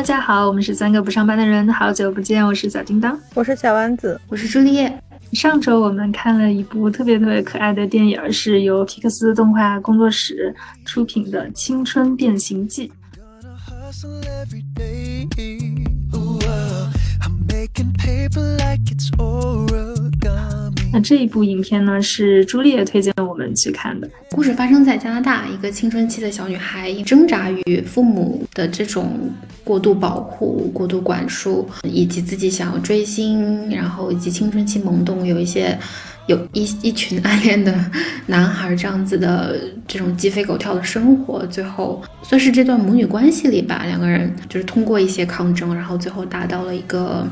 大家好，我们是三个不上班的人，好久不见，我是小叮当，我是小丸子，我是朱丽叶。上周我们看了一部特别特别可爱的电影，是由皮克斯动画工作室出品的《青春变形记》。那这一部影片呢，是朱丽叶推荐我们去看的。故事发生在加拿大，一个青春期的小女孩挣扎于父母的这种过度保护、过度管束，以及自己想要追星，然后以及青春期懵懂，有一些有一一群暗恋的男孩这样子的这种鸡飞狗跳的生活。最后算是这段母女关系里吧，两个人就是通过一些抗争，然后最后达到了一个。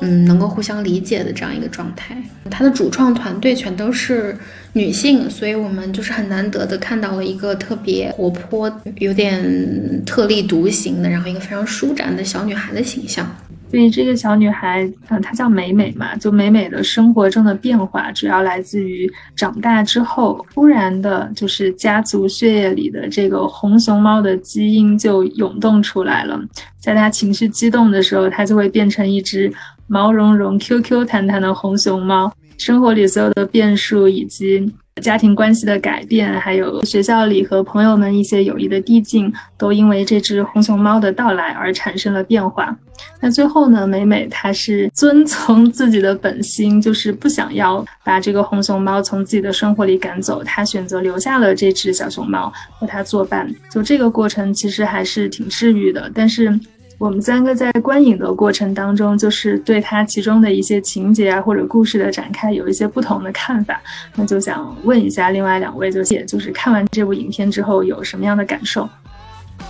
嗯，能够互相理解的这样一个状态。他的主创团队全都是女性，所以我们就是很难得的看到了一个特别活泼、有点特立独行的，然后一个非常舒展的小女孩的形象。所以这个小女孩，嗯，她叫美美嘛，就美美的生活中的变化，主要来自于长大之后，突然的，就是家族血液里的这个红熊猫的基因就涌动出来了。在她情绪激动的时候，她就会变成一只。毛茸茸、Q Q 弹弹的红熊猫，生活里所有的变数，以及家庭关系的改变，还有学校里和朋友们一些友谊的递进，都因为这只红熊猫的到来而产生了变化。那最后呢，美美她是遵从自己的本心，就是不想要把这个红熊猫从自己的生活里赶走，她选择留下了这只小熊猫和它作伴。就这个过程其实还是挺治愈的，但是。我们三个在观影的过程当中，就是对它其中的一些情节啊或者故事的展开有一些不同的看法。那就想问一下另外两位，就是也就是看完这部影片之后有什么样的感受？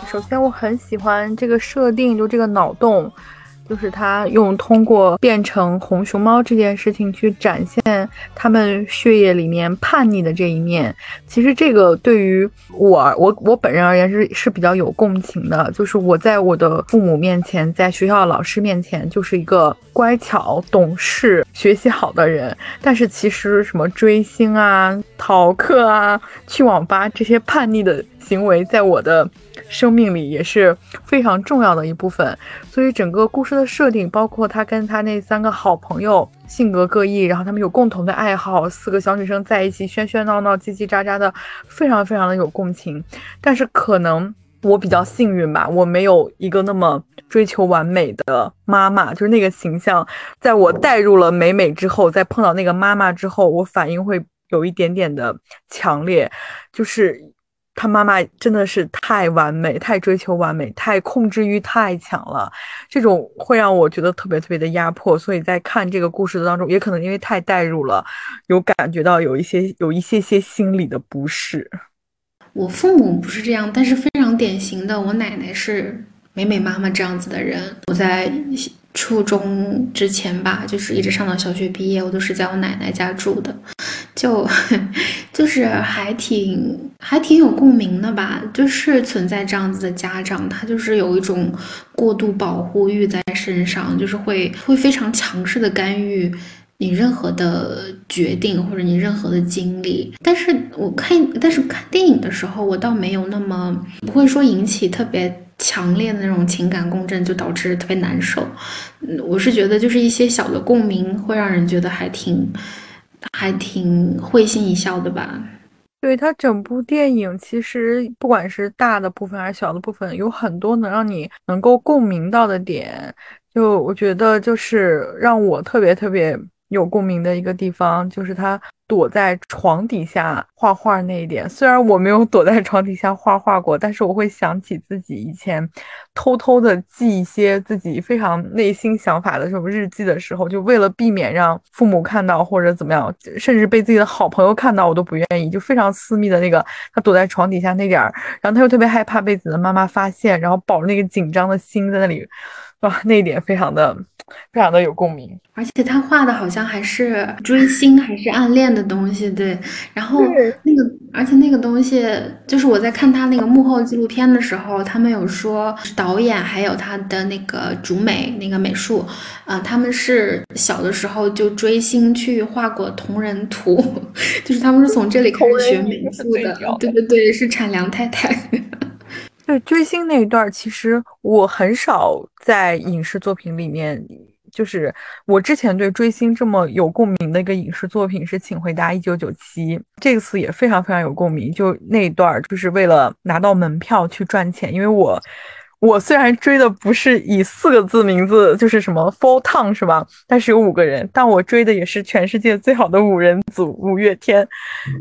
首先，我很喜欢这个设定，就这个脑洞。就是他用通过变成红熊猫这件事情去展现他们血液里面叛逆的这一面。其实这个对于我我我本人而言是是比较有共情的。就是我在我的父母面前，在学校老师面前，就是一个乖巧、懂事、学习好的人。但是其实什么追星啊、逃课啊、去网吧这些叛逆的行为，在我的。生命里也是非常重要的一部分，所以整个故事的设定，包括他跟他那三个好朋友性格各异，然后他们有共同的爱好，四个小女生在一起喧喧闹闹、叽叽喳喳的，非常非常的有共情。但是可能我比较幸运吧，我没有一个那么追求完美的妈妈，就是那个形象，在我带入了美美之后，在碰到那个妈妈之后，我反应会有一点点的强烈，就是。他妈妈真的是太完美，太追求完美，太控制欲太强了，这种会让我觉得特别特别的压迫。所以在看这个故事的当中，也可能因为太代入了，有感觉到有一些有一些些心理的不适。我父母不是这样，但是非常典型的，我奶奶是美美妈妈这样子的人。我在初中之前吧，就是一直上到小学毕业，我都是在我奶奶家住的。就 就是还挺还挺有共鸣的吧，就是存在这样子的家长，他就是有一种过度保护欲在身上，就是会会非常强势的干预你任何的决定或者你任何的经历。但是我看但是看电影的时候，我倒没有那么不会说引起特别强烈的那种情感共振，就导致特别难受。嗯，我是觉得就是一些小的共鸣会让人觉得还挺。还挺会心一笑的吧？对它整部电影，其实不管是大的部分还是小的部分，有很多能让你能够共鸣到的点。就我觉得，就是让我特别特别有共鸣的一个地方，就是他。躲在床底下画画那一点，虽然我没有躲在床底下画画过，但是我会想起自己以前偷偷的记一些自己非常内心想法的这种日记的时候，就为了避免让父母看到或者怎么样，甚至被自己的好朋友看到，我都不愿意。就非常私密的那个，他躲在床底下那点儿，然后他又特别害怕被自己的妈妈发现，然后抱着那个紧张的心在那里，哇，那一点非常的。非常的有共鸣，而且他画的好像还是追星还是暗恋的东西，对。然后那个，而且那个东西，就是我在看他那个幕后纪录片的时候，他们有说导演还有他的那个主美那个美术，啊，他们是小的时候就追星去画过同人图，就是他们是从这里开始学美术的，对对对，是产良太太。对追星那一段，其实我很少在影视作品里面。就是我之前对追星这么有共鸣的一个影视作品是《请回答一九九七》，这个次也非常非常有共鸣。就那一段，就是为了拿到门票去赚钱，因为我。我虽然追的不是以四个字名字，就是什么 Four Town 是吧？但是有五个人，但我追的也是全世界最好的五人组五月天。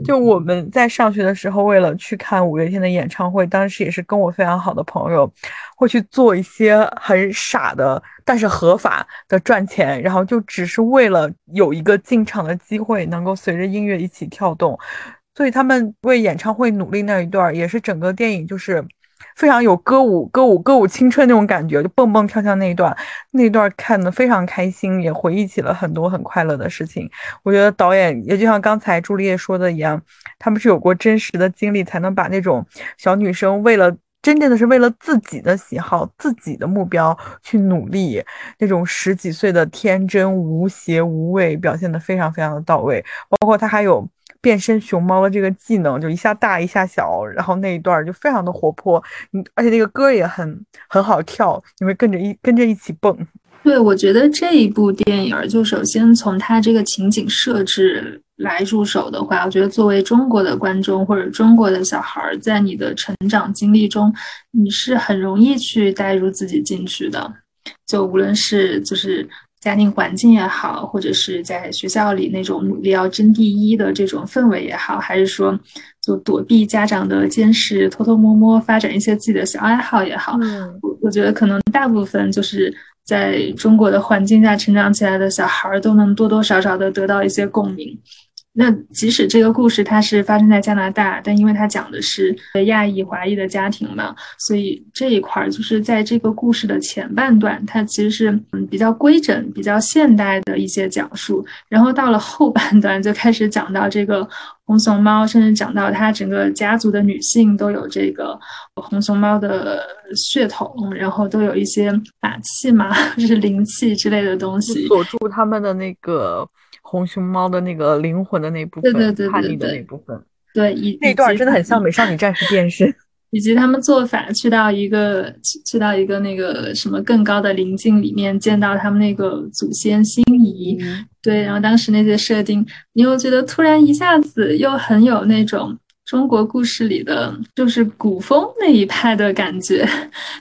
就我们在上学的时候，为了去看五月天的演唱会，当时也是跟我非常好的朋友，会去做一些很傻的，但是合法的赚钱，然后就只是为了有一个进场的机会，能够随着音乐一起跳动。所以他们为演唱会努力那一段，也是整个电影就是。非常有歌舞、歌舞、歌舞青春那种感觉，就蹦蹦跳跳那一段，那一段看得非常开心，也回忆起了很多很快乐的事情。我觉得导演也就像刚才朱丽叶说的一样，他们是有过真实的经历，才能把那种小女生为了真正的是为了自己的喜好、自己的目标去努力，那种十几岁的天真无邪无畏表现得非常非常的到位。包括他还有。变身熊猫的这个技能就一下大一下小，然后那一段就非常的活泼，嗯，而且那个歌也很很好跳，你会跟着一跟着一起蹦。对，我觉得这一部电影就首先从它这个情景设置来入手的话，我觉得作为中国的观众或者中国的小孩，在你的成长经历中，你是很容易去带入自己进去的，就无论是就是。家庭环境也好，或者是在学校里那种努力要争第一的这种氛围也好，还是说就躲避家长的监视，偷偷摸摸发展一些自己的小爱好也好，我我觉得可能大部分就是在中国的环境下成长起来的小孩都能多多少少的得到一些共鸣。那即使这个故事它是发生在加拿大，但因为它讲的是亚裔华裔的家庭嘛，所以这一块儿就是在这个故事的前半段，它其实是嗯比较规整、比较现代的一些讲述，然后到了后半段就开始讲到这个红熊猫，甚至讲到它整个家族的女性都有这个红熊猫的血统，然后都有一些法器嘛，就是灵气之类的东西锁住他们的那个。红熊猫的那个灵魂的那部分，叛逆的那部分，对，那段真的很像美少女战士变身，以及他们做法去到一个去到一个那个什么更高的灵境里面，见到他们那个祖先心仪，对，然后当时那些设定，你又觉得突然一下子又很有那种中国故事里的就是古风那一派的感觉，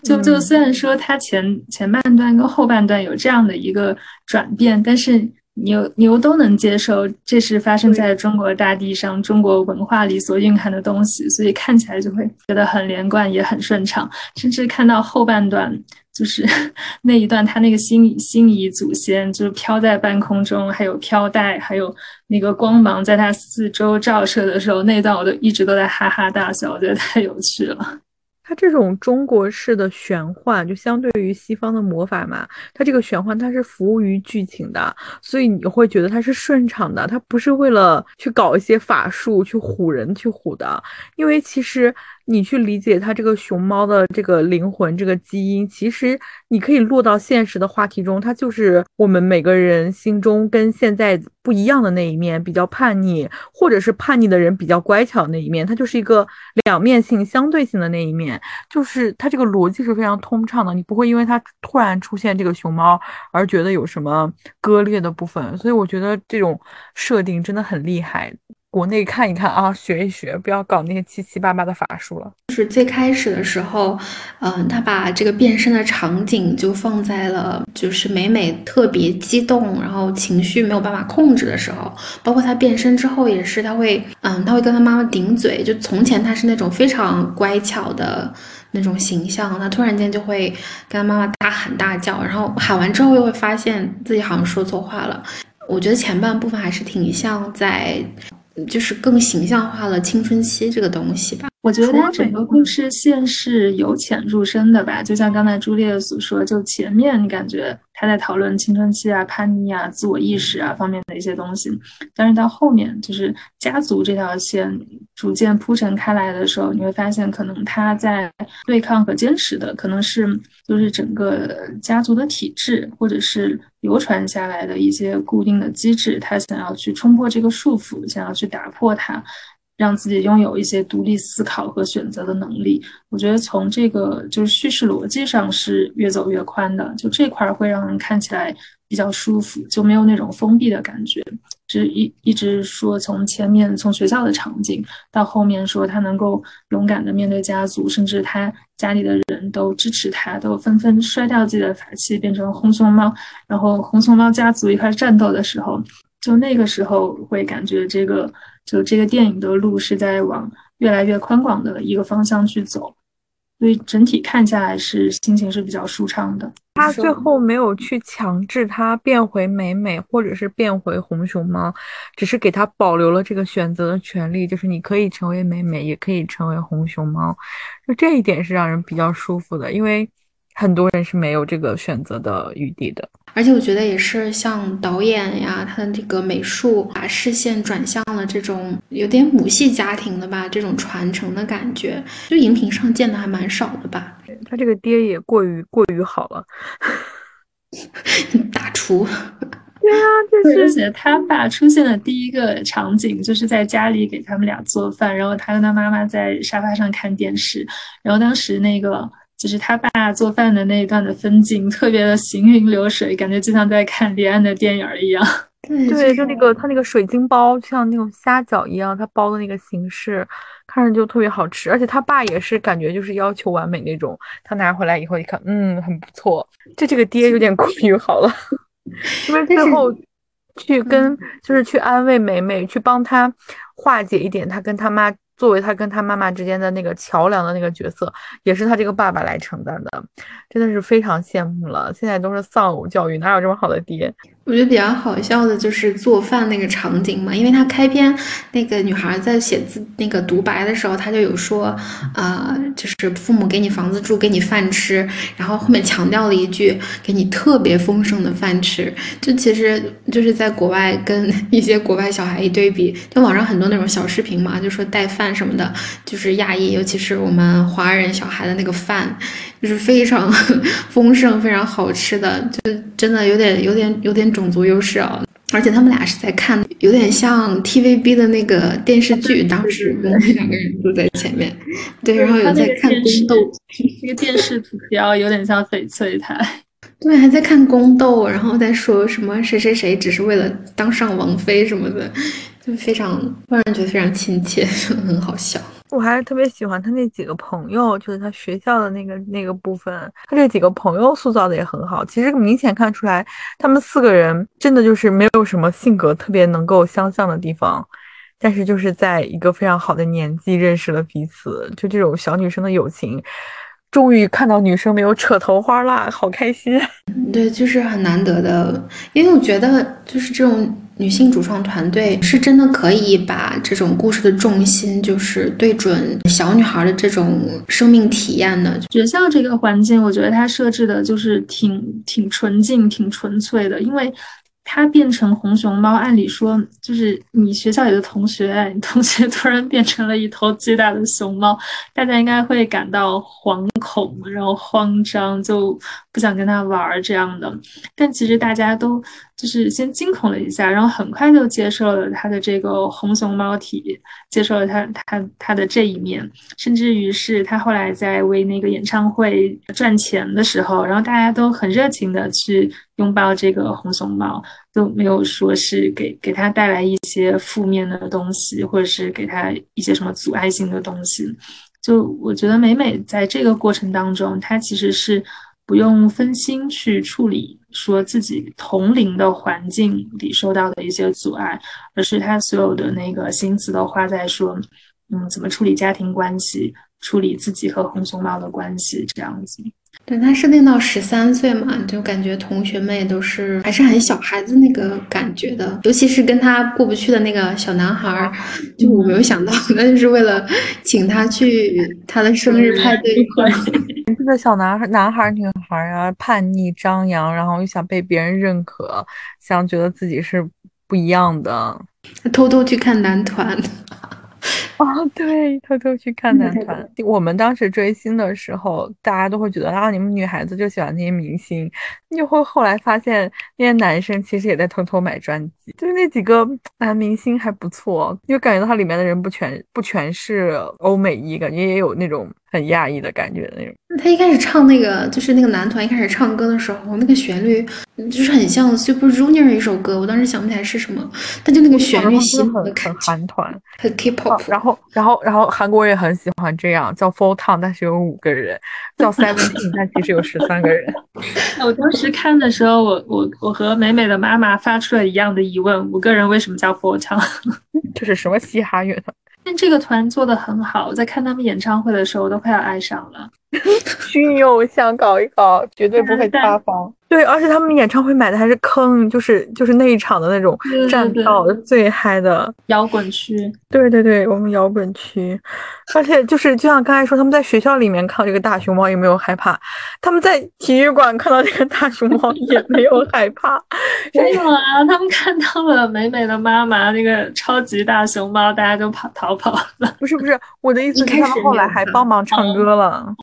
就就虽然说它前前半段跟后半段有这样的一个转变，但是。牛牛都能接受，这是发生在中国大地上、中国文化里所蕴含的东西，所以看起来就会觉得很连贯，也很顺畅。甚至看到后半段，就是 那一段，他那个心心仪祖先就是飘在半空中，还有飘带，还有那个光芒在他四周照射的时候，那段我都一直都在哈哈大笑，我觉得太有趣了。它这种中国式的玄幻，就相对于西方的魔法嘛，它这个玄幻它是服务于剧情的，所以你会觉得它是顺畅的，它不是为了去搞一些法术去唬人去唬的，因为其实。你去理解它这个熊猫的这个灵魂、这个基因，其实你可以落到现实的话题中，它就是我们每个人心中跟现在不一样的那一面，比较叛逆，或者是叛逆的人比较乖巧的那一面，它就是一个两面性、相对性的那一面，就是它这个逻辑是非常通畅的，你不会因为它突然出现这个熊猫而觉得有什么割裂的部分，所以我觉得这种设定真的很厉害。国内看一看啊，学一学，不要搞那些七七八八的法术了。就是最开始的时候，嗯，他把这个变身的场景就放在了，就是美美特别激动，然后情绪没有办法控制的时候，包括他变身之后也是，他会，嗯，他会跟他妈妈顶嘴。就从前他是那种非常乖巧的那种形象，他突然间就会跟他妈妈大喊大叫，然后喊完之后又会发现自己好像说错话了。我觉得前半部分还是挺像在。就是更形象化了青春期这个东西吧。我觉得它整个故事线是由浅入深的吧，就像刚才朱丽叶所说，就前面你感觉他在讨论青春期啊、叛逆啊、自我意识啊方面的一些东西，但是到后面就是家族这条线逐渐铺陈开来的时候，你会发现可能他在对抗和坚持的可能是就是整个家族的体制，或者是流传下来的一些固定的机制，他想要去冲破这个束缚，想要去打破它。让自己拥有一些独立思考和选择的能力。我觉得从这个就是叙事逻辑上是越走越宽的，就这块会让人看起来比较舒服，就没有那种封闭的感觉。是一一直说从前面从学校的场景到后面说他能够勇敢的面对家族，甚至他家里的人都支持他，都纷纷摔掉自己的法器变成红熊猫，然后红熊猫家族一块战斗的时候。就那个时候会感觉这个，就这个电影的路是在往越来越宽广的一个方向去走，所以整体看下来是心情是比较舒畅的。他最后没有去强制他变回美美，或者是变回红熊猫，只是给他保留了这个选择的权利，就是你可以成为美美，也可以成为红熊猫，就这一点是让人比较舒服的，因为很多人是没有这个选择的余地的。而且我觉得也是像导演呀，他的这个美术把视线转向了这种有点母系家庭的吧，这种传承的感觉，就荧屏上见的还蛮少的吧。他这个爹也过于过于好了，大厨。对啊，而且他爸出现的第一个场景就是在家里给他们俩做饭，然后他跟他妈妈在沙发上看电视，然后当时那个。就是他爸做饭的那一段的分镜，特别的行云流水，感觉就像在看李安的电影一样。对，就那个他那个水晶包，像那种虾饺一样，他包的那个形式，看着就特别好吃。而且他爸也是感觉就是要求完美那种，他拿回来以后一看，嗯，很不错。就这个爹有点过于好了，因为最后去跟就是去安慰美美，去帮他化解一点他跟他妈。作为他跟他妈妈之间的那个桥梁的那个角色，也是他这个爸爸来承担的，真的是非常羡慕了。现在都是丧偶教育，哪有这么好的爹？我觉得比较好笑的就是做饭那个场景嘛，因为他开篇那个女孩在写字那个独白的时候，他就有说，呃，就是父母给你房子住，给你饭吃，然后后面强调了一句，给你特别丰盛的饭吃，就其实就是在国外跟 一些国外小孩一对比，就网上很多那种小视频嘛，就说带饭什么的，就是亚裔，尤其是我们华人小孩的那个饭，就是非常 丰盛、非常好吃的，就真的有点、有点、有点。种族优势啊，而且他们俩是在看，有点像 TVB 的那个电视剧，当时我们两个人坐在前面，对，然后有在看宫斗，那个电视图标有点像翡翠台，对，还在看宫斗，然后在说什么谁谁谁只是为了当上王妃什么的，就非常让人觉得非常亲切，很好笑。我还是特别喜欢他那几个朋友，就是他学校的那个那个部分，他这几个朋友塑造的也很好。其实明显看出来，他们四个人真的就是没有什么性格特别能够相像的地方，但是就是在一个非常好的年纪认识了彼此，就这种小女生的友情，终于看到女生没有扯头花啦，好开心。对，就是很难得的，因为我觉得就是这种。女性主创团队是真的可以把这种故事的重心，就是对准小女孩的这种生命体验的。学校这个环境，我觉得它设置的就是挺挺纯净、挺纯粹的，因为。它变成红熊猫，按理说就是你学校里的同学，你同学突然变成了一头巨大的熊猫，大家应该会感到惶恐，然后慌张，就不想跟他玩这样的。但其实大家都就是先惊恐了一下，然后很快就接受了他的这个红熊猫体，接受了他他他的这一面，甚至于是他后来在为那个演唱会赚钱的时候，然后大家都很热情的去。拥抱这个红熊猫都没有说是给给他带来一些负面的东西，或者是给他一些什么阻碍性的东西。就我觉得美美在这个过程当中，她其实是不用分心去处理说自己同龄的环境里受到的一些阻碍，而是她所有的那个心思都花在说，嗯，怎么处理家庭关系，处理自己和红熊猫的关系这样子。对他设定到十三岁嘛，就感觉同学们也都是还是很小孩子那个感觉的，尤其是跟他过不去的那个小男孩，就我没有想到，那就是为了请他去他的生日派对。这个小男孩、男孩、女孩啊，叛逆张扬，然后又想被别人认可，想觉得自己是不一样的，他偷偷去看男团。哦，对，偷偷去看男团。我们当时追星的时候，大家都会觉得啊，你们女孩子就喜欢那些明星。你就会后来发现，那些男生其实也在偷偷买专辑。就是那几个男明星还不错，因为感觉到它里面的人不全不全是欧美裔，感觉也有那种很亚裔的感觉的那种。他一开始唱那个，就是那个男团一开始唱歌的时候，那个旋律就是很像 Super Junior 一首歌，我当时想不起来是什么，但就那个旋律很很韩团，很 K-pop。然后，然后，然后韩国也很喜欢这样，叫 Four Town，但是有五个人；叫 Seventeen，但其实有十三个人。我当时看的时候，我我我和美美的妈妈发出了一样的疑问：五个人为什么叫 Four Town？这是什么嘻哈乐团？但这个团做的很好，我在看他们演唱会的时候，我都快要爱上了。虚拟偶像搞一搞，绝对不会塌房。对，而且他们演唱会买的还是坑，就是就是那一场的那种站到最嗨的摇滚区。对对对，我们摇滚区。而且就是就像刚才说，他们在学校里面看到这个大熊猫也没有害怕，他们在体育馆看到这个大熊猫也没有害怕。没有啊，他们看到了美美的妈妈那个超级大熊猫，大家就跑逃跑了。不是不是，我的意思是他们后来还帮忙唱歌了。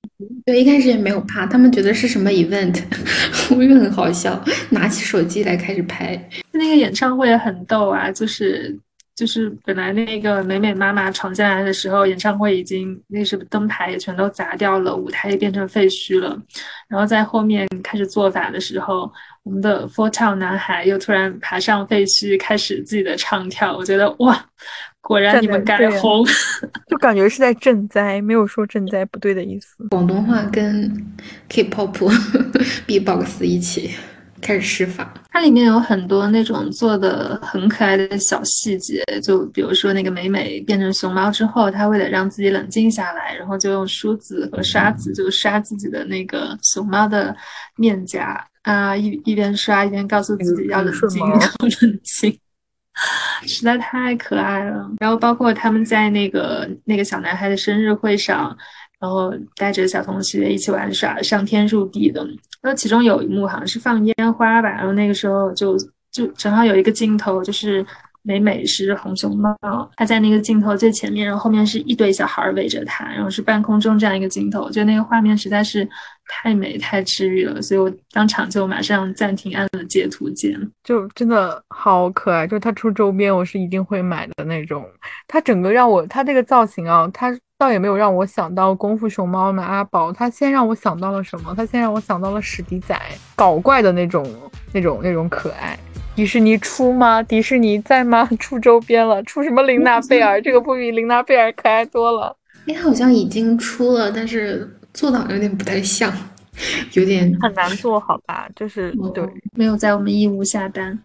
对，一开始也没有怕，他们觉得是什么 event，我又很好笑，拿起手机来开始拍。那个演唱会也很逗啊，就是就是本来那个美美妈妈闯进来的时候，演唱会已经那是灯牌也全都砸掉了，舞台也变成废墟了。然后在后面开始做法的时候，我们的 Four Town 男孩又突然爬上废墟，开始自己的唱跳。我觉得哇。果然你们该红，就感觉是在赈灾，没有说赈灾不对的意思。广东话跟 K-pop B-box 一起开始施法，它里面有很多那种做的很可爱的小细节，就比如说那个美美变成熊猫之后，她为了让自己冷静下来，然后就用梳子和刷子就刷自己的那个熊猫的面颊啊，一一边刷一边告诉自己要冷静，要冷静。实在太可爱了，然后包括他们在那个那个小男孩的生日会上，然后带着小同学一起玩耍，上天入地的。然后其中有一幕好像是放烟花吧，然后那个时候就就正好有一个镜头就是。美美是红熊猫，它在那个镜头最前面，然后后面是一堆小孩围着它，然后是半空中这样一个镜头，我觉得那个画面实在是太美太治愈了，所以我当场就马上暂停按了截图键，就真的好可爱，就它出周边我是一定会买的那种。它整个让我，它这个造型啊，它倒也没有让我想到功夫熊猫的阿宝，它先让我想到了什么？它先让我想到了史迪仔，搞怪的那种那种那种可爱。迪士尼出吗？迪士尼在吗？出周边了，出什么玲娜贝尔？这个不比玲娜贝尔可爱多了？哎，好像已经出了，但是做的有点不太像，有点很难做好吧？就是对，没有在我们义乌下单。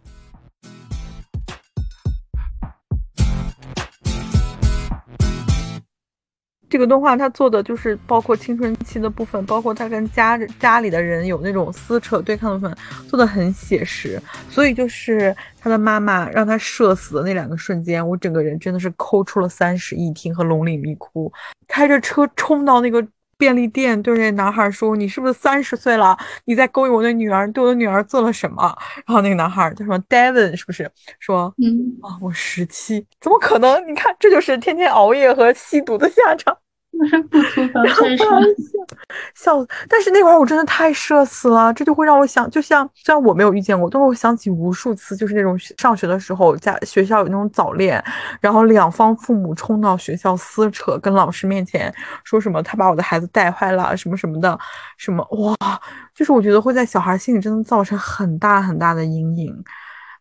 这个动画它做的就是包括青春期的部分，包括他跟家家里的人有那种撕扯对抗的部分，做的很写实。所以就是他的妈妈让他射死的那两个瞬间，我整个人真的是抠出了三室一厅和龙岭迷窟。开着车冲到那个便利店，对那男孩说：“你是不是三十岁了？你在勾引我的女儿？对我的女儿做了什么？”然后那个男孩叫什么 Devon 是不是？说：“嗯啊，我十七，怎么可能？你看，这就是天天熬夜和吸毒的下场。” 笑。但是那会儿我真的太社死了，这就会让我想，就像虽然我没有遇见过，但是我想起无数次，就是那种上学的时候，在学校有那种早恋，然后两方父母冲到学校撕扯，跟老师面前说什么他把我的孩子带坏了，什么什么的，什么哇，就是我觉得会在小孩心里真的造成很大很大的阴影。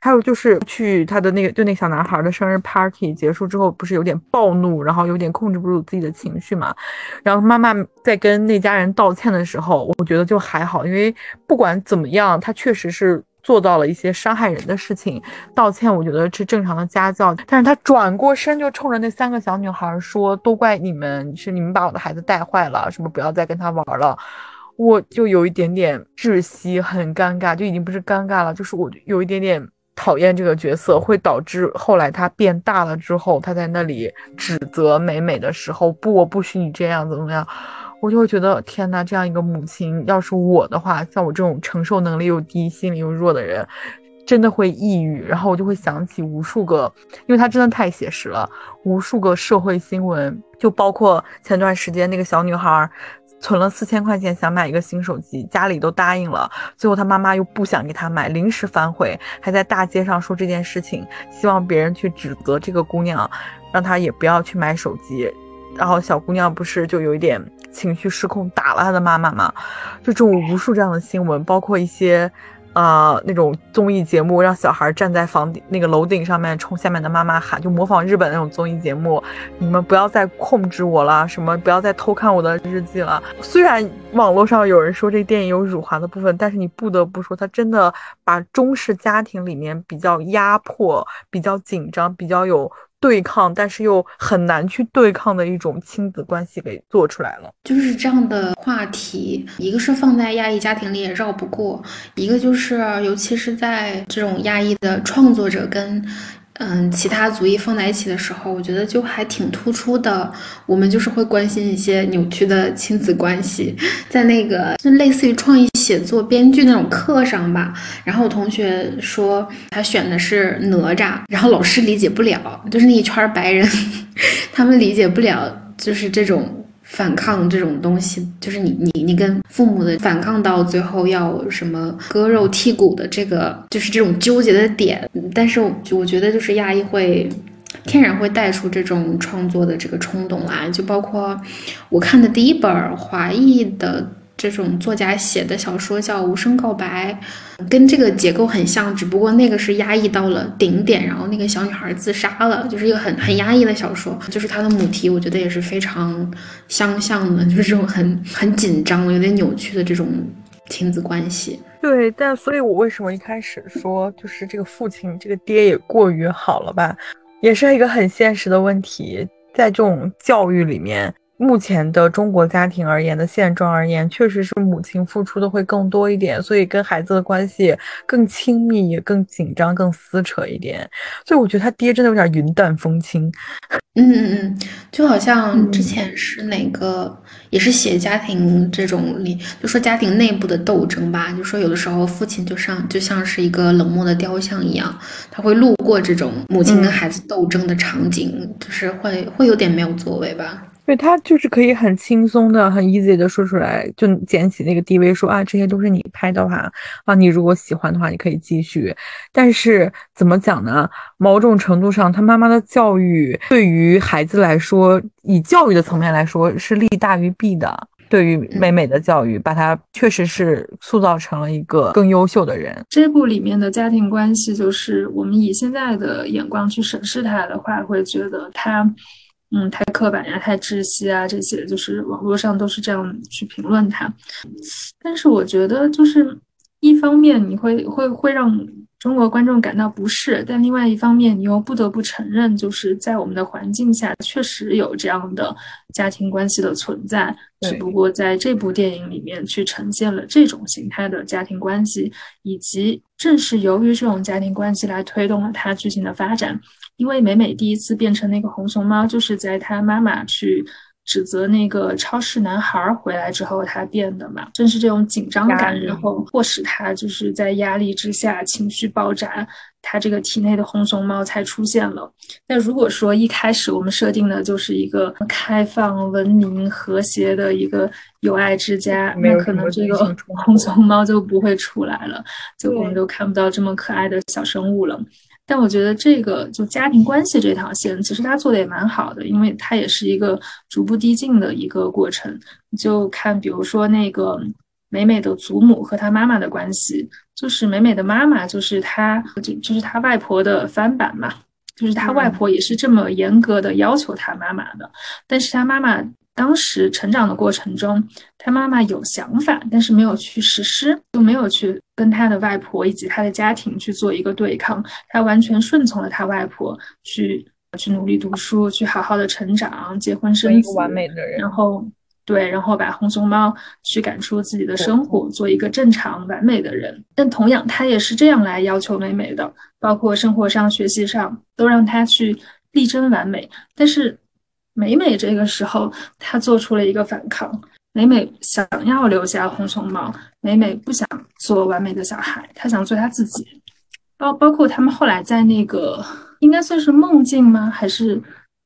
还有就是去他的那个，就那小男孩的生日 party 结束之后，不是有点暴怒，然后有点控制不住自己的情绪嘛？然后妈妈在跟那家人道歉的时候，我觉得就还好，因为不管怎么样，他确实是做到了一些伤害人的事情，道歉我觉得是正常的家教。但是他转过身就冲着那三个小女孩说：“都怪你们，是你们把我的孩子带坏了，什么不要再跟他玩了。”我就有一点点窒息，很尴尬，就已经不是尴尬了，就是我有一点点。讨厌这个角色，会导致后来他变大了之后，他在那里指责美美的时候，不，我不许你这样，怎么样？我就会觉得，天呐，这样一个母亲，要是我的话，像我这种承受能力又低、心里又弱的人，真的会抑郁，然后我就会想起无数个，因为它真的太写实了，无数个社会新闻，就包括前段时间那个小女孩存了四千块钱想买一个新手机，家里都答应了，最后他妈妈又不想给他买，临时反悔，还在大街上说这件事情，希望别人去指责这个姑娘，让她也不要去买手机，然后小姑娘不是就有一点情绪失控，打了她的妈妈嘛，就这种无数这样的新闻，包括一些。啊，那种综艺节目让小孩站在房顶那个楼顶上面冲下面的妈妈喊，就模仿日本那种综艺节目，你们不要再控制我了，什么不要再偷看我的日记了。虽然网络上有人说这电影有辱华的部分，但是你不得不说，它真的把中式家庭里面比较压迫、比较紧张、比较有。对抗，但是又很难去对抗的一种亲子关系给做出来了。就是这样的话题，一个是放在亚裔家庭里也绕不过，一个就是尤其是在这种亚裔的创作者跟。嗯，其他族裔放在一起的时候，我觉得就还挺突出的。我们就是会关心一些扭曲的亲子关系，在那个就类似于创意写作、编剧那种课上吧。然后我同学说他选的是哪吒，然后老师理解不了，就是那一圈白人，他们理解不了，就是这种。反抗这种东西，就是你你你跟父母的反抗到最后要什么割肉剔骨的这个，就是这种纠结的点。但是我觉得就是亚裔会天然会带出这种创作的这个冲动来，就包括我看的第一本华裔的。这种作家写的小说叫《无声告白》，跟这个结构很像，只不过那个是压抑到了顶点，然后那个小女孩自杀了，就是一个很很压抑的小说。就是它的母题，我觉得也是非常相像的，就是这种很很紧张、有点扭曲的这种亲子关系。对，但所以，我为什么一开始说，就是这个父亲，这个爹也过于好了吧？也是一个很现实的问题，在这种教育里面。目前的中国家庭而言的现状而言，确实是母亲付出的会更多一点，所以跟孩子的关系更亲密，也更紧张，更撕扯一点。所以我觉得他爹真的有点云淡风轻。嗯嗯嗯，就好像之前是哪个也是写家庭这种里，就说家庭内部的斗争吧，就说有的时候父亲就像就像是一个冷漠的雕像一样，他会路过这种母亲跟孩子斗争的场景，就是会会有点没有作为吧。对他就是可以很轻松的、很 easy 的说出来，就捡起那个 DV 说啊，这些都是你拍的话啊，你如果喜欢的话，你可以继续。但是怎么讲呢？某种程度上，他妈妈的教育对于孩子来说，以教育的层面来说是利大于弊的。对于美美的教育，把她确实是塑造成了一个更优秀的人。这部里面的家庭关系，就是我们以现在的眼光去审视他的话，会觉得他。嗯，太刻板呀，太窒息啊，这些就是网络上都是这样去评论他。但是我觉得，就是一方面你会会会让中国观众感到不适，但另外一方面你又不得不承认，就是在我们的环境下确实有这样的家庭关系的存在，只不过在这部电影里面去呈现了这种形态的家庭关系，以及正是由于这种家庭关系来推动了它剧情的发展。因为美美第一次变成那个红熊猫，就是在她妈妈去指责那个超市男孩回来之后，她变的嘛。正是这种紧张感，然后迫使她就是在压力之下情绪爆炸，她这个体内的红熊猫才出现了。那如果说一开始我们设定的就是一个开放、文明、和谐的一个友爱之家，那可能这个红熊猫就不会出来了，就我们都看不到这么可爱的小生物了。但我觉得这个就家庭关系这条线，其实他做的也蛮好的，因为它也是一个逐步递进的一个过程。就看，比如说那个美美的祖母和她妈妈的关系，就是美美的妈妈就是她，就就是她外婆的翻版嘛，就是她外婆也是这么严格的要求她妈妈的，但是她妈妈。当时成长的过程中，他妈妈有想法，但是没有去实施，就没有去跟他的外婆以及他的家庭去做一个对抗，他完全顺从了他外婆，去去努力读书，去好好的成长，结婚生子，完美的人，然后对，然后把红熊猫去赶出自己的生活，做一个正常完美的人。但同样，他也是这样来要求美美的，包括生活上、学习上，都让他去力争完美，但是。美美这个时候，她做出了一个反抗。美美想要留下红熊猫，美美不想做完美的小孩，她想做她自己。包包括他们后来在那个应该算是梦境吗？还是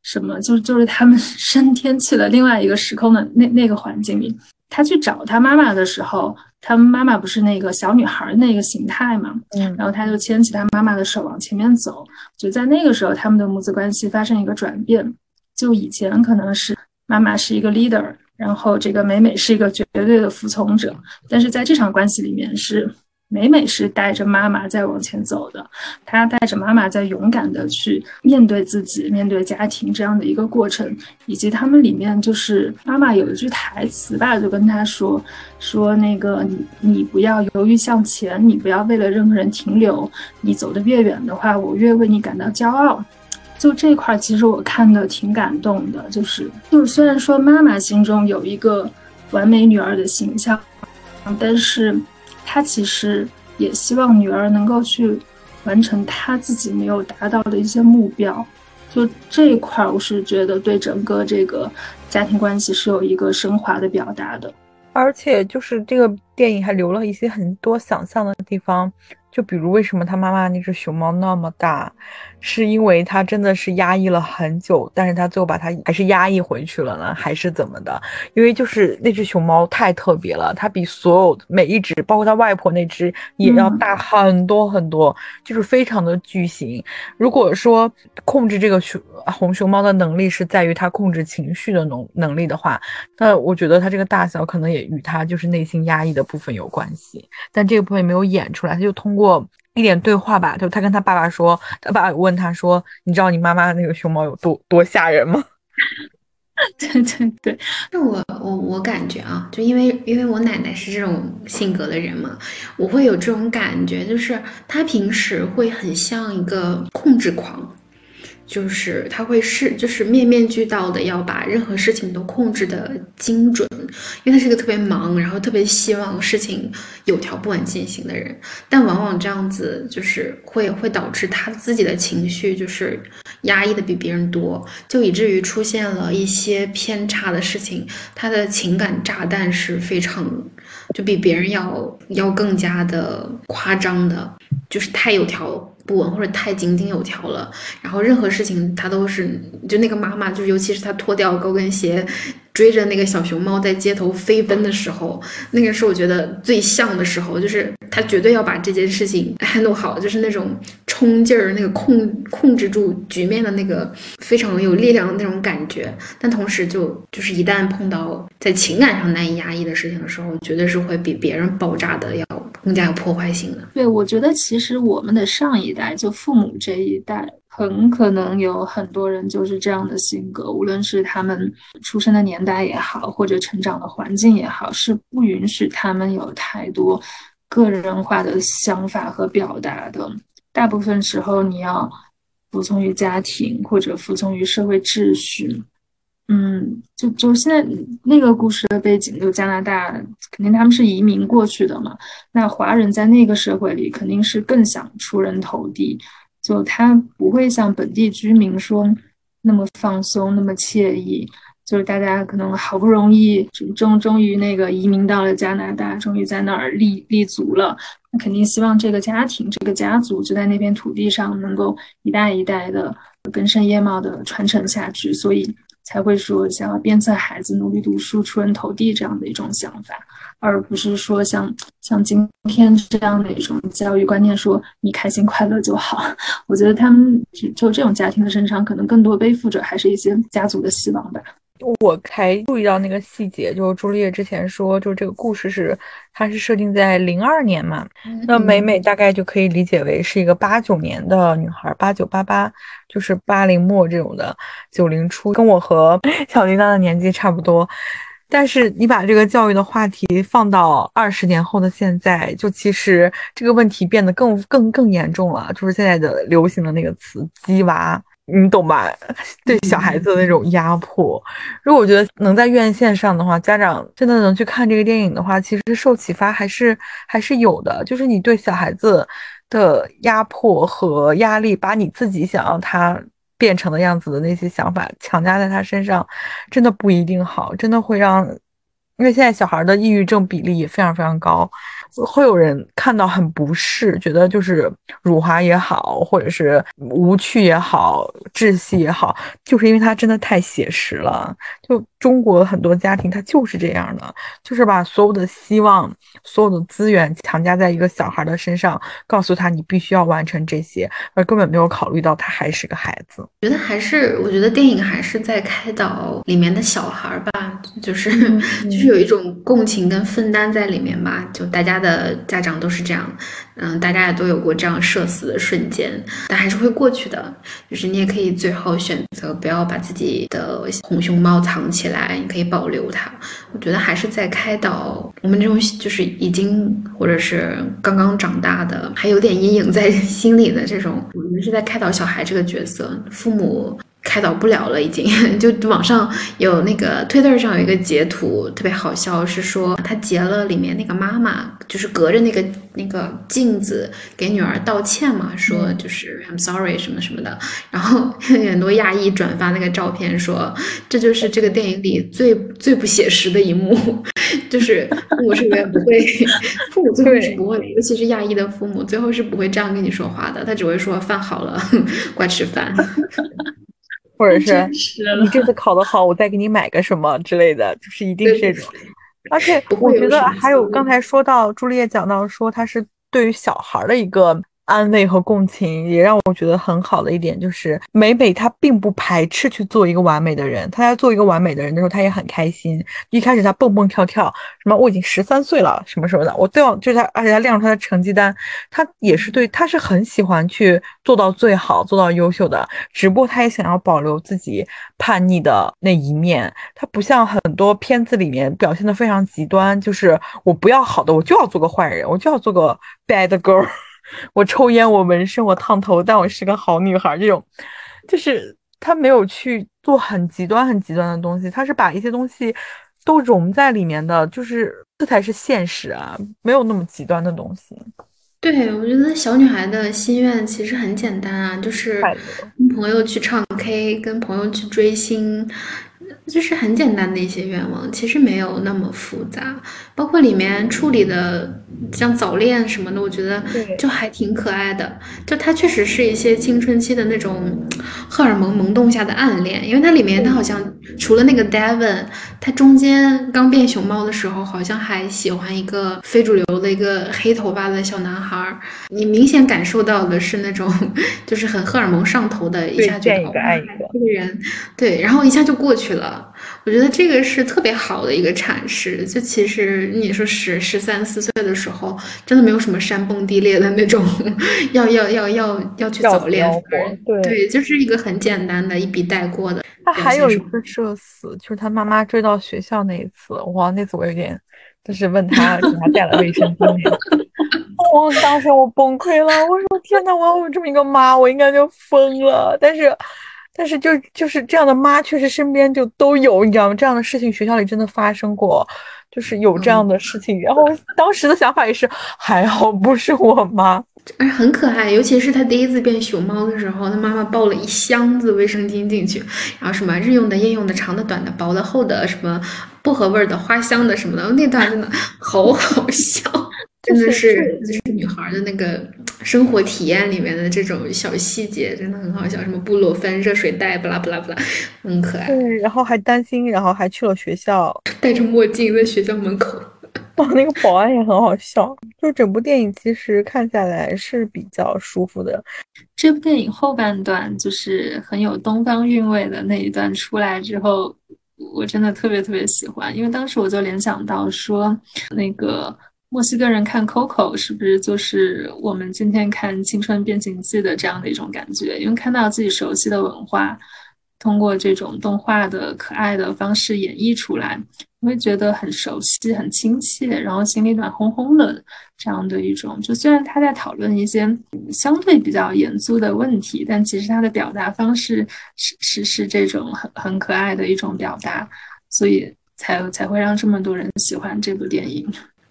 什么？就是就是他们 升天去了另外一个时空的那那个环境里，他去找他妈妈的时候，他妈妈不是那个小女孩那个形态嘛？嗯，然后他就牵起他妈妈的手往前面走，就在那个时候，他们的母子关系发生一个转变。就以前可能是妈妈是一个 leader，然后这个美美是一个绝对的服从者，但是在这场关系里面是。美美是带着妈妈在往前走的，她带着妈妈在勇敢的去面对自己、面对家庭这样的一个过程，以及他们里面就是妈妈有一句台词吧，就跟她说说那个你你不要犹豫向前，你不要为了任何人停留，你走得越远的话，我越为你感到骄傲。就这块其实我看的挺感动的，就是就是虽然说妈妈心中有一个完美女儿的形象，但是。她其实也希望女儿能够去完成她自己没有达到的一些目标，就这一块，我是觉得对整个这个家庭关系是有一个升华的表达的。而且就是这个电影还留了一些很多想象的地方，就比如为什么他妈妈那只熊猫那么大。是因为他真的是压抑了很久，但是他最后把它还是压抑回去了呢，还是怎么的？因为就是那只熊猫太特别了，它比所有每一只，包括他外婆那只也要大很多很多，就是非常的巨型。如果说控制这个熊红熊猫的能力是在于它控制情绪的能能力的话，那我觉得它这个大小可能也与它就是内心压抑的部分有关系，但这个部分没有演出来，它就通过。一点对话吧，就他跟他爸爸说，他爸爸问他说：“你知道你妈妈那个熊猫有多多吓人吗？” 对对对，那我我我感觉啊，就因为因为我奶奶是这种性格的人嘛，我会有这种感觉，就是她平时会很像一个控制狂。就是他会是，就是面面俱到的要把任何事情都控制的精准，因为他是个特别忙，然后特别希望事情有条不紊进行的人。但往往这样子就是会会导致他自己的情绪就是压抑的比别人多，就以至于出现了一些偏差的事情。他的情感炸弹是非常，就比别人要要更加的夸张的，就是太有条。不稳或者太井井有条了，然后任何事情他都是就那个妈妈，就尤其是她脱掉高跟鞋。追着那个小熊猫在街头飞奔的时候，那个是我觉得最像的时候，就是她绝对要把这件事情 handle 好，就是那种冲劲儿，那个控控制住局面的那个非常有力量的那种感觉。但同时，就就是一旦碰到在情感上难以压抑的事情的时候，绝对是会比别人爆炸的要更加有破坏性的。对，我觉得其实我们的上一代，就父母这一代。很可能有很多人就是这样的性格，无论是他们出生的年代也好，或者成长的环境也好，是不允许他们有太多个人化的想法和表达的。大部分时候，你要服从于家庭或者服从于社会秩序。嗯，就就现在那个故事的背景，就加拿大，肯定他们是移民过去的嘛。那华人在那个社会里，肯定是更想出人头地。就他不会像本地居民说那么放松，那么惬意。就是大家可能好不容易终终于那个移民到了加拿大，终于在那儿立立足了，那肯定希望这个家庭、这个家族就在那片土地上能够一代一代的根深叶茂的传承下去，所以才会说想要鞭策孩子努力读书、出人头地这样的一种想法。而不是说像像今天这样的一种教育观念，说你开心快乐就好。我觉得他们就就这种家庭的身上，可能更多背负着还是一些家族的希望吧。我才注意到那个细节，就是朱丽叶之前说，就是这个故事是它是设定在零二年嘛，那美美大概就可以理解为是一个八九年的女孩，八九八八就是八零末这种的，九零初，跟我和 小铃铛的年纪差不多。但是你把这个教育的话题放到二十年后的现在，就其实这个问题变得更更更严重了。就是现在的流行的那个词“鸡娃”，你懂吧？对小孩子的那种压迫。如果我觉得能在院线上的话，家长真的能去看这个电影的话，其实受启发还是还是有的。就是你对小孩子的压迫和压力，把你自己想要他。变成的样子的那些想法强加在他身上，真的不一定好，真的会让因为现在小孩的抑郁症比例也非常非常高，会有人看到很不适，觉得就是辱华也好，或者是无趣也好，窒息也好，就是因为它真的太写实了。就中国很多家庭，他就是这样的，就是把所有的希望、所有的资源强加在一个小孩的身上，告诉他你必须要完成这些，而根本没有考虑到他还是个孩子。觉得还是，我觉得电影还是在开导里面的小孩吧，就是 就是。有一种共情跟分担在里面吧，就大家的家长都是这样，嗯，大家也都有过这样社死的瞬间，但还是会过去的。就是你也可以最后选择不要把自己的红熊猫藏起来，来你可以保留它。我觉得还是在开导我们这种就是已经或者是刚刚长大的，还有点阴影在心里的这种，我们是在开导小孩这个角色，父母。开导不了了，已经。就网上有那个 Twitter 上有一个截图，特别好笑，是说他截了里面那个妈妈，就是隔着那个那个镜子给女儿道歉嘛，说就是 I'm sorry 什么什么的，然后很多亚裔转发那个照片，说这就是这个电影里最最不写实的一幕，就是父母是永远不会，父母最后是不会，尤其是亚裔的父母，最后是不会这样跟你说话的，他只会说饭好了，乖吃饭。或者是你这次考得好，我再给你买个什么之类的，就是一定是这种。而且我觉得还有刚才说到朱丽叶讲到说他是对于小孩的一个。安慰和共情也让我觉得很好的一点就是，美美她并不排斥去做一个完美的人，她在做一个完美的人的时候，她也很开心。一开始她蹦蹦跳跳，什么我已经十三岁了，什么什么的，我都要就是她，而且她亮出她的成绩单，她也是对，她是很喜欢去做到最好，做到优秀的。只不过她也想要保留自己叛逆的那一面，她不像很多片子里面表现的非常极端，就是我不要好的，我就要做个坏人，我就要做个 bad girl。我抽烟，我纹身，我烫头，但我是个好女孩。这种，就是他没有去做很极端、很极端的东西，他是把一些东西都融在里面的，就是这才是现实啊，没有那么极端的东西。对，我觉得小女孩的心愿其实很简单啊，就是跟朋友去唱 K，跟朋友去追星。就是很简单的一些愿望，其实没有那么复杂。包括里面处理的像早恋什么的，我觉得就还挺可爱的。就它确实是一些青春期的那种 荷尔蒙萌动下的暗恋，因为它里面它好像除了那个 Devon，他中间刚变熊猫的时候，好像还喜欢一个非主流的一个黑头发的小男孩。你明显感受到的是那种 就是很荷尔蒙上头的，一下就爱一个爱一个这个人，对，然后一下就过去了。我觉得这个是特别好的一个阐释。就其实你说十十三四岁的时候，真的没有什么山崩地裂的那种，要要要要要去早恋，对对，就是一个很简单的一笔带过的。他还有一次社死，就是他妈妈追到学校那一次，哇，那次我有点就是问他给他带了卫生巾，我当时我崩溃了，我说天呐，我要有这么一个妈，我应该就疯了，但是。但是就就是这样的妈，确实身边就都有，你知道吗？这样的事情学校里真的发生过，就是有这样的事情。然后当时的想法也是，还好不是我妈，哎，很可爱。尤其是他第一次变熊猫的时候，他妈妈抱了一箱子卫生巾进去，然后什么日用的、夜用的、长的、短的、薄的、厚的，什么薄荷味的、花香的什么的，那段真的好好笑。真的是就是女孩的那个生活体验里面的这种小细节，真的很好笑。什么布洛芬热水袋，不啦不啦不啦，很可爱。对，然后还担心，然后还去了学校，戴着墨镜在学校门口。哇，那个保安也很好笑。就整部电影其实看下来是比较舒服的。这部电影后半段就是很有东方韵味的那一段出来之后，我真的特别特别喜欢，因为当时我就联想到说那个。墨西哥人看 Coco 是不是就是我们今天看《青春变形记》的这样的一种感觉？因为看到自己熟悉的文化，通过这种动画的可爱的方式演绎出来，你会觉得很熟悉、很亲切，然后心里暖烘烘的这样的一种。就虽然他在讨论一些相对比较严肃的问题，但其实他的表达方式是是是这种很很可爱的一种表达，所以才才会让这么多人喜欢这部电影。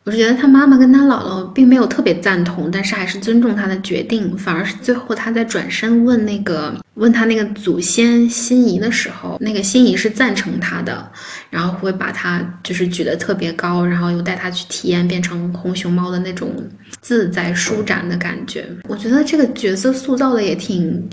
我是觉得他妈妈跟他姥姥并没有特别赞同，但是还是尊重他的决定。反而是最后他在转身问那个问他那个祖先心仪的时候，那个心仪是赞成他的，然后会把他就是举得特别高，然后又带他去体验变成红熊猫的那种自在舒展的感觉。我觉得这个角色塑造的也挺。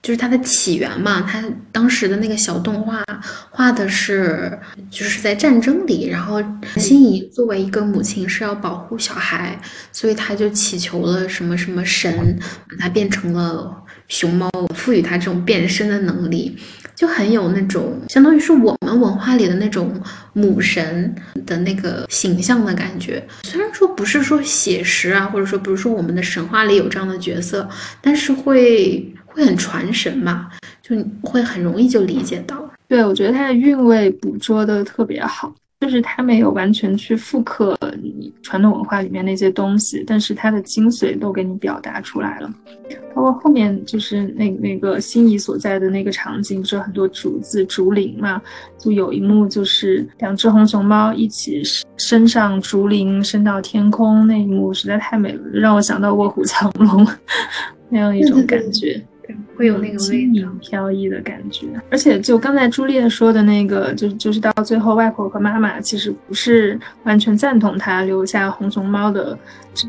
就是它的起源嘛，它当时的那个小动画画的是，就是在战争里，然后心仪作为一个母亲是要保护小孩，所以他就祈求了什么什么神，把它变成了熊猫，赋予它这种变身的能力，就很有那种相当于是我们文化里的那种母神的那个形象的感觉。虽然说不是说写实啊，或者说不是说我们的神话里有这样的角色，但是会。会很传神嘛，就会很容易就理解到。对，我觉得它的韵味捕捉的特别好，就是它没有完全去复刻你传统文化里面那些东西，但是它的精髓都给你表达出来了。包括后面就是那那个心仪所在的那个场景，不是很多竹子、竹林嘛，就有一幕就是两只红熊猫一起升上竹林，升到天空，那一幕实在太美了，让我想到卧虎藏龙 那样一种感觉。会有那个轻盈飘逸的感觉，而且就刚才朱丽说的那个，就就是到最后，外婆和妈妈其实不是完全赞同他留下红熊猫的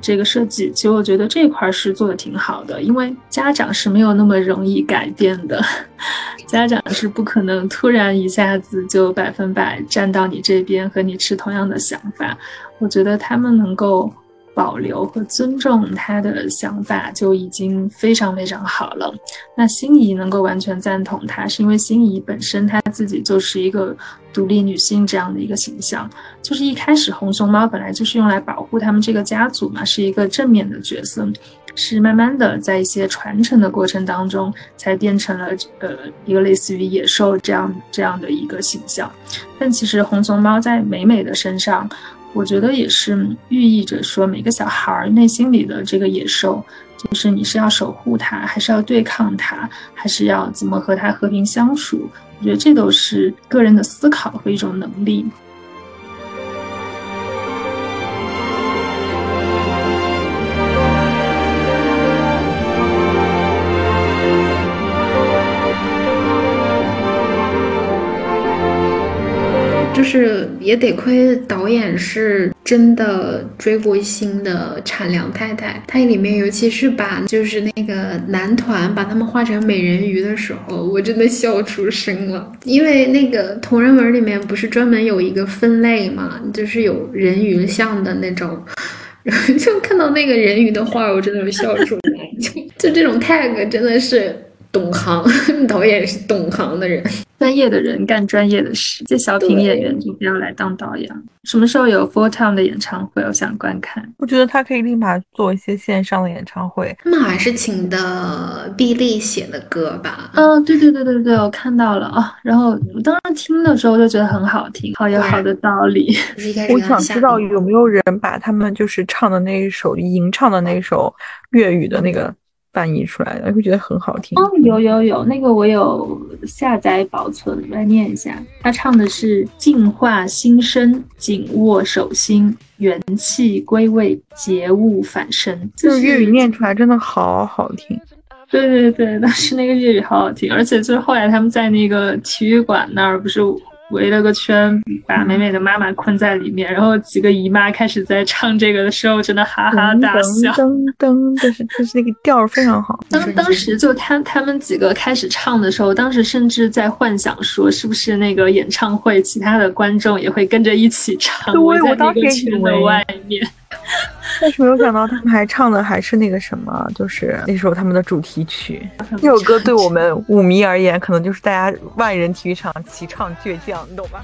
这个设计。其实我觉得这块是做的挺好的，因为家长是没有那么容易改变的，家长是不可能突然一下子就百分百站到你这边和你持同样的想法。我觉得他们能够。保留和尊重他的想法就已经非常非常好了。那心仪能够完全赞同他，是因为心仪本身他自己就是一个独立女性这样的一个形象。就是一开始红熊猫本来就是用来保护他们这个家族嘛，是一个正面的角色。是慢慢的在一些传承的过程当中，才变成了呃一个类似于野兽这样这样的一个形象。但其实红熊猫在美美的身上。我觉得也是寓意着说，每个小孩内心里的这个野兽，就是你是要守护它，还是要对抗它，还是要怎么和它和平相处？我觉得这都是个人的思考和一种能力。就是也得亏导演是真的追过星的产粮太太，它里面尤其是把就是那个男团把他们画成美人鱼的时候，我真的笑出声了。因为那个同人文里面不是专门有一个分类嘛，就是有人鱼像的那种，然后就看到那个人鱼的画，我真的笑出来。就就这种 tag 真的是懂行，导演是懂行的人。专业的人干专业的事，这小品演员就不要来当导演。什么时候有 Full Time 的演唱会？我想观看。我觉得他可以立马做一些线上的演唱会。他们好像是请的毕丽写的歌吧？嗯，对对对对对，我看到了啊。然后我当时听的时候就觉得很好听，好有好的道理。我想知道有没有人把他们就是唱的那一首吟唱的那一首粤语的那个。翻译出来的，会觉得很好听。哦，有有有，那个我有下载保存，来念一下。他唱的是“净化心身，紧握手心，元气归位，节物返身”。就是粤语念出来真的好好听。对对对，当时那个粤语好好听，而且就是后来他们在那个体育馆那儿，不是。围了个圈，把美美的妈妈困在里面，然后几个姨妈开始在唱这个的时候，真的哈哈大笑。噔噔，就是就是那个调儿非常好。当当时就他他们几个开始唱的时候，当时甚至在幻想说，是不是那个演唱会其他的观众也会跟着一起唱？对，我当时圈的外面。但是没有想到，他们还唱的还是那个什么，就是那首他们的主题曲。这首歌对我们 舞迷而言，可能就是大家万人体育场齐唱倔强，你懂吧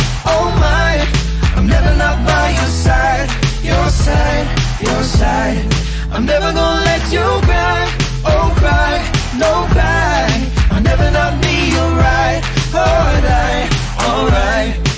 oh my I'm never not by your side. Your side, your side. I'm never gonna let you cry. Oh cry, no cry. I'll never not be your right. Alright, alright